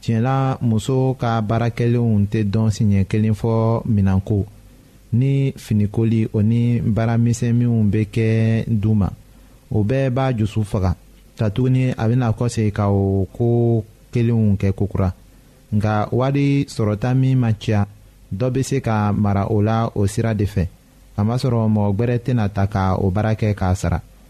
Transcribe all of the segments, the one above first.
tiɲɛla muso ka baara kɛlenw tɛ dɔn siɲɛ kelen fɔ minɛnko ni finikoli o ni baara misɛnminw bɛ kɛ du ma o bɛɛ b'a dusu faga katuguni a bɛna kɔsegin ka o ko kelenw kɛ kokura nka wari sɔrɔta min ma ca dɔ bɛ se ka mara o la o sira de fɛ kamasɔrɔ mɔgɔ gbɛrɛ tɛna ta ka o baara kɛ k'a sara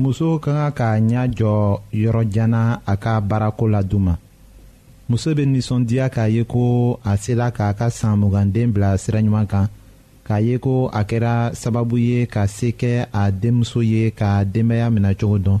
muso ka kan k'a ɲɛ jɔ yɔrɔ janna a ka baarako la duma muso bɛ nisɔndiya k'a ye ko a sela k'a ka san muganden bila sira ɲuman kan k'a ye ko a kɛra sababu ye ka se kɛ a denmuso ye ka denbaya minɛ cogo dɔn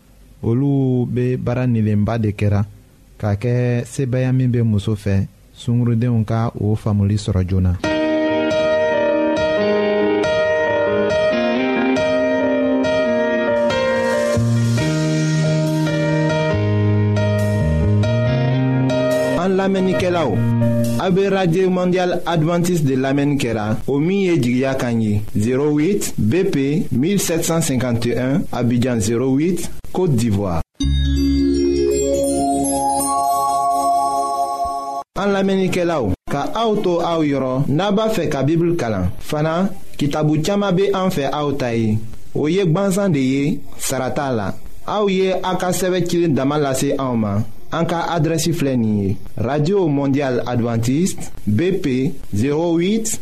olu bɛ baara nilenba de kɛra k'a kɛ sebaaya min bɛ muso fɛ sungurudenw ka o faamuli sɔrɔ joona. an lamɛnnikɛlaw aw bɛ radio mondial adventiste de lamɛnni kɛra o min ye jigiya kan ye 08 BP 1751, Abidjan 08, Côte d'Ivoire. En lamɛnnikɛlaw ka aw to aw yɔrɔ n'a b'a fɛ ka bibulu kalan fana kitabu caman bɛ an fɛ aw ta ye o ye gwansan de ye sara t'a la aw ye aw ka sɛbɛn cilen dama lase anw ma an ka adrɛsi filɛ nin ye radio mondial adventiste bp 08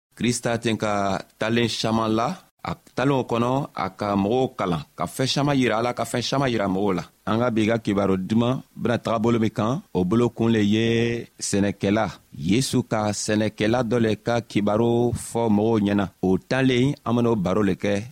krista ten ka talen saman la a talenw kɔnɔ a ka mɔgɔw kalan ka fɛɛn saman yira ala ka fɛɛn saman yira mɔgɔw la an ka bi ka kibaru duman bena taga bolo min kan o bolo kun le ye sɛnɛkɛla yesu ka sɛnɛkɛla dɔ le ka kibaru fɔ mɔgɔw ɲɛna o talen an ben'o baro le kɛ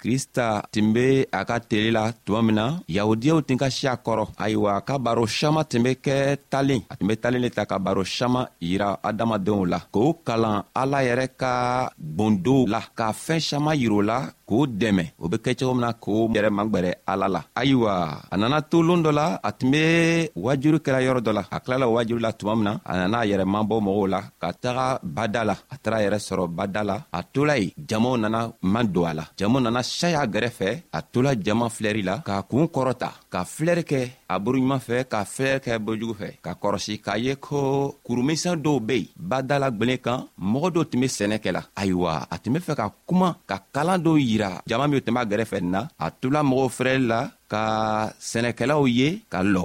krista tun be a ka tele la tuma min na yahudiyaw tun ka siya kɔrɔ ayiwa ka baro saman tun be kɛ talen a tun be talen le ta ka baro saman yira adamadenw la k'o kalan ala yɛrɛ ka bondow la ka fɛɛn saman yir'o la k'o dɛmɛ o be kɛ cogo min na k'o yɛrɛ magwɛrɛ ala la ayiwa a nana to loon dɔ la a tun be waajuru kɛra yɔrɔ dɔ la a tilala waajuru la tuma min na a nana a yɛrɛ mabɔ mɔgɔw la ka taga bada la a taara yɛrɛ sɔrɔ bada la a tola yen jamaw nana man don a la jama nana saya gɛrɛfɛ a tola jama filɛri la k'a kuun kɔrɔta ka filɛri kɛ a buruɲuman fɛ ka filɛri kɛ bojugu fɛ ka kɔrɔsi k'a ye ko kurumisɛn dɔw be yen badala gwelen kan mɔgɔ dɔw tun be sɛnɛ kɛ la ayiwa a tun be fɛ ka kuma ka kalan dɔw yira jama min tun b'a gɛrɛfɛ na a tola mɔgɔw fɛrɛli la ka sɛnɛkɛlaw ye ka lɔ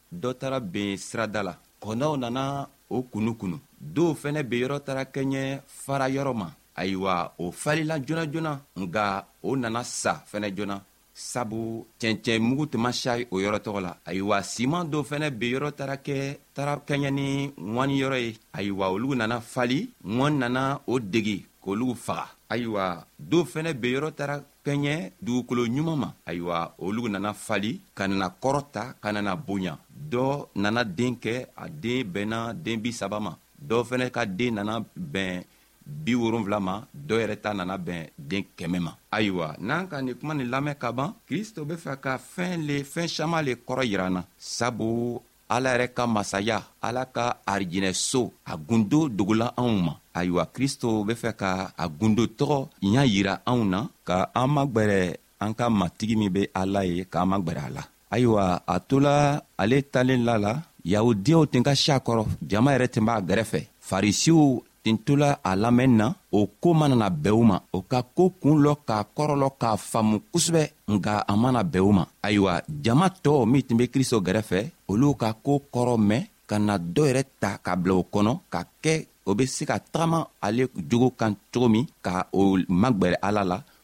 dɔ taara ben sirada la kɔnɔw nana o kunu kunu dɔw fɛnɛ be yɔrɔ tara kɛɲɛ fara yɔrɔ ma ayiwa o falila joona joona nga o nana sa fɛnɛ joona sabu cɛncɛn mugu tuma sari o yɔrɔ tɔgɔ la ayiwa siman dɔw fɛnɛ be yɔrɔ tara kɛ tara kɛɲɛ ni ŋɔni yɔrɔ ye ayiwa olugu nana fali ŋɔni nana o degi k'olugu faga ayiwa dɔw fɛnɛ be yɔrɔ tara kɛɲɛ dugukolo ɲuman ma ayiwa olu nana fali ka nana kɔrɔ ta ka nana bonya dɔ nana den kɛ a den bɛnna den bi saba ma dɔ fɛnɛ ka den nana bɛn bi wolonfila ma dɔ yɛrɛ ta nana bɛn den kɛmɛ ma ayiwa n'an ka nin kuma nin lamɛn ka ban kristo be fɛ ka fɛn le fɛn saman le kɔrɔ yiran na sabu ala yɛrɛ ka masaya ala ka arijinɛso a gundo dogola anw ma ayiwa kristo be fɛ ka a gundo tɔgɔ ɲa yira anw na ka an magwɛrɛ an ka matigi min be ala ye k'an magwɛrɛ a la ayiwa a tola ale talen la la yahudiyaw tun ka si a kɔrɔ jama yɛrɛ tun b'a gɛrɛfɛ farisiw tin tola a lamɛnni na o ko manana bɛɛ u ma o ka ko kuun lɔ k'a kɔrɔlɔ k'a faamu kosɛbɛ nka a mana bɛɛ u ma ayiwa jama tɔɔ min tun be kristo gɛrɛfɛ olu ka ko kɔrɔ mɛn ka na dɔ yɛrɛ ta ka bila o kɔnɔ ka kɛ o be se ka tagama ale jogo kan cogo min ka o magwɛrɛ ala la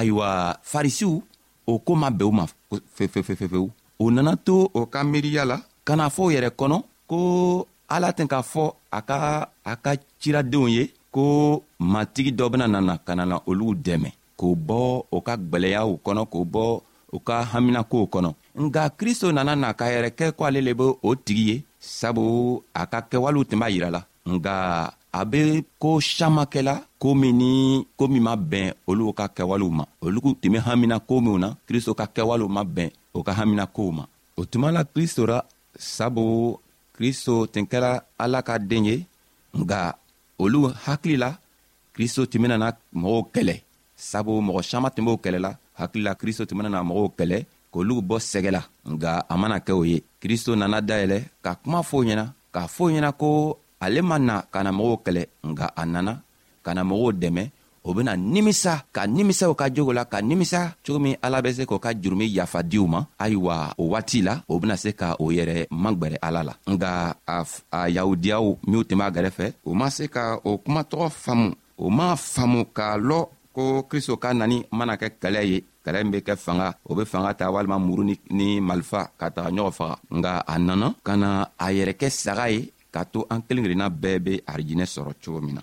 ayiwa farisiw o ko ma bɛn u ma fefefefefewu o nana to o ka miiriya la ka na fɔ o yɛrɛ kɔnɔ ko ala tɛ k'a fɔ a ka a ka ciradenw ye ko matigi dɔ bena nana ka nana olu dɛmɛ k'o bɔ o ka gwɛlɛyaw kɔnɔ k'o bɔ u ka haminakow kɔnɔ nka kristo nana n'a ka yɛrɛ kɛ ko ale le be o tigi ye sabu a ka kɛwalew tun b'a yira la nka a be ko saman kɛla ko min ni ko min ma bɛn olu ka kɛwalew ma olu tun be hamina ko minw na kristo ka kɛwalew ma bɛn o ka hamina kow ma o tuma la kristo ra sabu kristo tun kɛra ala ka den ye nka olu hakili la kristo tun bɛna mɔgɔw kɛlɛ sabu mɔgɔ saman tun b'o kɛlɛ la hakilila kristo tun bɛna mɔgɔw kɛlɛ k'olu bɔ sɛgɛ la nka a mana kɛ o ye kristo nana dayɛlɛ ka kuma fɔ ɲɛna k'a fɔ ɲɛna ko ale ma na ka na mɔgɔw kɛlɛ nka a nana ka na mɔgɔw dɛmɛ o bena nimisa ka nimisa u ka jogo la ka nimisa cogo min ala be se k'o ka jurumi yafa diw ma ayiwa o waati la o bena se ka o yɛrɛ magwɛrɛ ala la nga a a yahudiyaw minw tun b'a gɛrɛfɛ o ma se ka o kuma tɔgɔ faamu o m'a faamu k'a lɔ ko kristo ka nani mana kɛ kɛlɛ ye kɛlɛ min be kɛ fanga o be fanga ta walima muru ni, ni malifa ka taga ɲɔgɔn faga nga a nana ka na a yɛrɛ kɛ saga ye k'a to an kelen kelenna bɛɛ be arijinɛ sɔrɔ cogo min na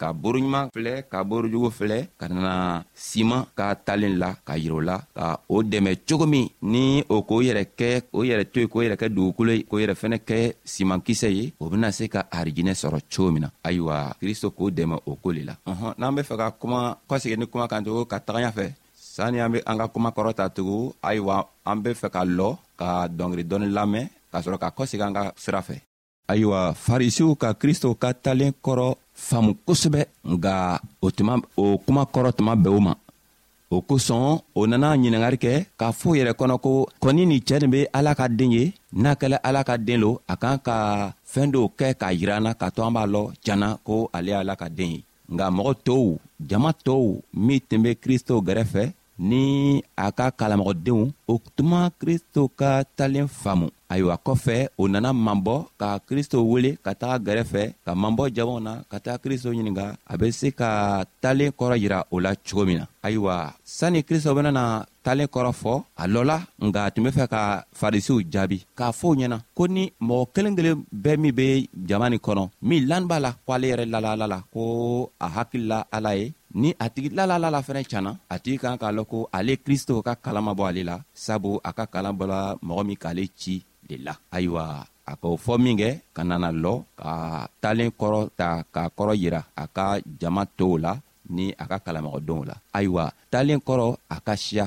ka boroɲuman filɛ ka borojugu filɛ ka na siman ka talen la ka yirɛ la ka o dɛmɛ cogo min ni o k'o yɛrɛ kɛ o yɛrɛ to ye k'o yɛrɛ kɛ dugukolo ye k'o yɛrɛ fɛnɛ kɛ siman kisɛ ye o bena se ka harijinɛ sɔrɔ cogo min na ayiwa kristo k'o dɛmɛ o ko le la ɔhɔn n'an be fɛ ka kuma kɔsegi ni kuma kan tugu ka tagaɲa fɛ sani an be an ka kuma kɔrɔ ta tugu ayiwa an be fɛ ka lɔ ka dɔngeri dɔɔni lamɛn k'a sɔrɔ ka kɔsegi an ka sira fɛ ayiwa farisiw ka kristo ka talen kɔrɔ faamu kosɛbɛ nka o tuma o kuma kɔrɔ tuma bɛɛ o ma o kosɔn o nana ɲiningari kɛ k'a fɔ yɛrɛ kɔnɔ ko kɔni nin cɛɛ nin be ala ka den ye n'a kɛla ala ka den lo a kan ka fɛɛn dɔw kɛ k'a yira na k'a to an b'a lɔ janna ko ale ala ka den ye nka mɔgɔ tow jama tow min tun be kristo gɛrɛfɛ ni a ka kalamɔgɔdenw o tuma kristo ka talen faamu ayiwa kɔfɛ o nana mabɔ ka kristo wele ka taga gɛrɛfɛ ka mabɔ jamaw na ka taga kristo ɲininga a be se ka talen kɔrɔ yira o la cogo min na ayiwa sanni kristo benana talen kɔrɔ fɔ a lɔla nka a tun be fɛ ka farisiw jaabi k'a fɔ u ɲɛna ko ni mɔgɔ kelen kelen bɛɛ min be jama nin kɔnɔ min lan b'a la ko ale yɛrɛ lalaala la ko a hakilila ala ye ni a tigi lalalala fɛnɛ canna a tigi kan k'a lɔn ko ale kristo ka kalan ma bɔ ale la sabu a ka kalan bɔla mɔgɔ min k'ale ci de la ayiwa a k'o fɔ minkɛ ka nana lɔ ka talen kɔrɔ ta k'a kɔrɔ yira a ka jama tow la ni a ka kalamɔgɔdenw la ayiwa talen kɔrɔ a ka siya